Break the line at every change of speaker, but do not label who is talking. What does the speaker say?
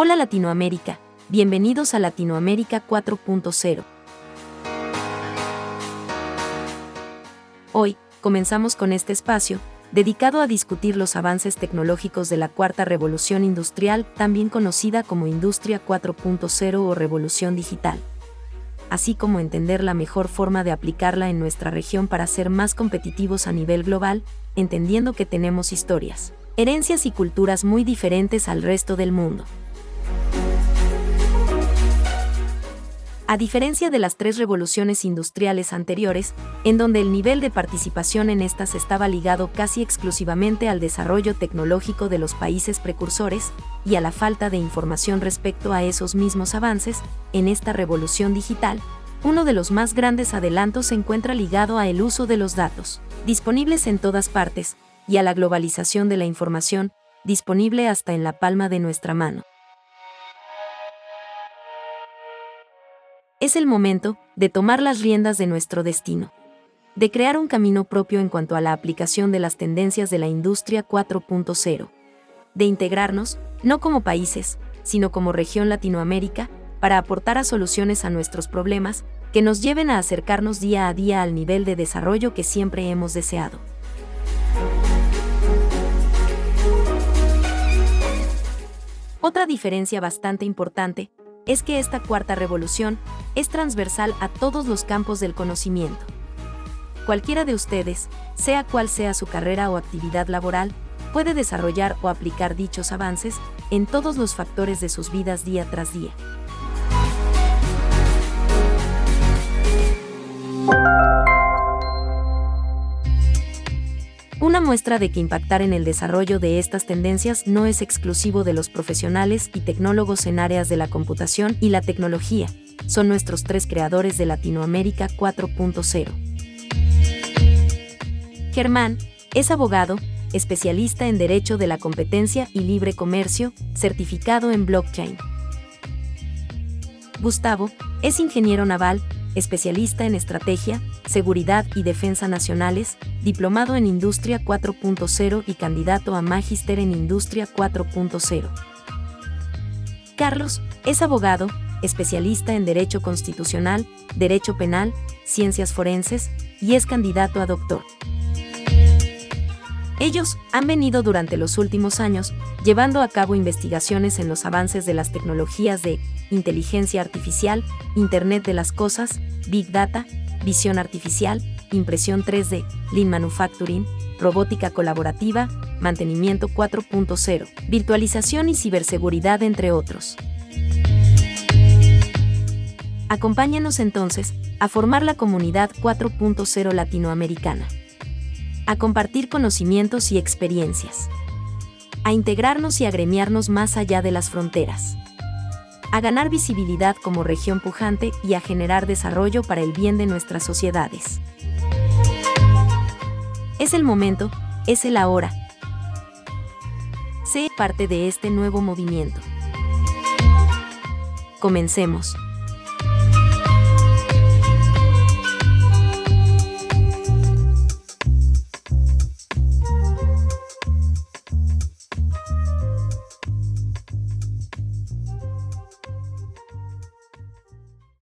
Hola Latinoamérica, bienvenidos a Latinoamérica 4.0. Hoy, comenzamos con este espacio, dedicado a discutir los avances tecnológicos de la cuarta revolución industrial, también conocida como Industria 4.0 o Revolución Digital, así como entender la mejor forma de aplicarla en nuestra región para ser más competitivos a nivel global, entendiendo que tenemos historias, herencias y culturas muy diferentes al resto del mundo. A diferencia de las tres revoluciones industriales anteriores, en donde el nivel de participación en estas estaba ligado casi exclusivamente al desarrollo tecnológico de los países precursores y a la falta de información respecto a esos mismos avances, en esta revolución digital, uno de los más grandes adelantos se encuentra ligado a el uso de los datos, disponibles en todas partes, y a la globalización de la información, disponible hasta en la palma de nuestra mano. Es el momento de tomar las riendas de nuestro destino, de crear un camino propio en cuanto a la aplicación de las tendencias de la industria 4.0, de integrarnos, no como países, sino como región Latinoamérica, para aportar a soluciones a nuestros problemas que nos lleven a acercarnos día a día al nivel de desarrollo que siempre hemos deseado. Otra diferencia bastante importante es que esta cuarta revolución es transversal a todos los campos del conocimiento. Cualquiera de ustedes, sea cual sea su carrera o actividad laboral, puede desarrollar o aplicar dichos avances en todos los factores de sus vidas día tras día. Muestra de que impactar en el desarrollo de estas tendencias no es exclusivo de los profesionales y tecnólogos en áreas de la computación y la tecnología, son nuestros tres creadores de Latinoamérica 4.0. Germán es abogado, especialista en Derecho de la Competencia y Libre Comercio, certificado en blockchain. Gustavo es ingeniero naval, especialista en estrategia, seguridad y defensa nacionales, diplomado en Industria 4.0 y candidato a magíster en Industria 4.0. Carlos es abogado, especialista en Derecho Constitucional, Derecho Penal, Ciencias Forenses y es candidato a doctor. Ellos han venido durante los últimos años llevando a cabo investigaciones en los avances de las tecnologías de inteligencia artificial, Internet de las Cosas, Big Data, visión artificial, impresión 3D, Lean Manufacturing, robótica colaborativa, mantenimiento 4.0, virtualización y ciberseguridad, entre otros. Acompáñanos entonces a formar la comunidad 4.0 latinoamericana a compartir conocimientos y experiencias, a integrarnos y agremiarnos más allá de las fronteras, a ganar visibilidad como región pujante y a generar desarrollo para el bien de nuestras sociedades. Es el momento, es el ahora. Sé parte de este nuevo movimiento. Comencemos.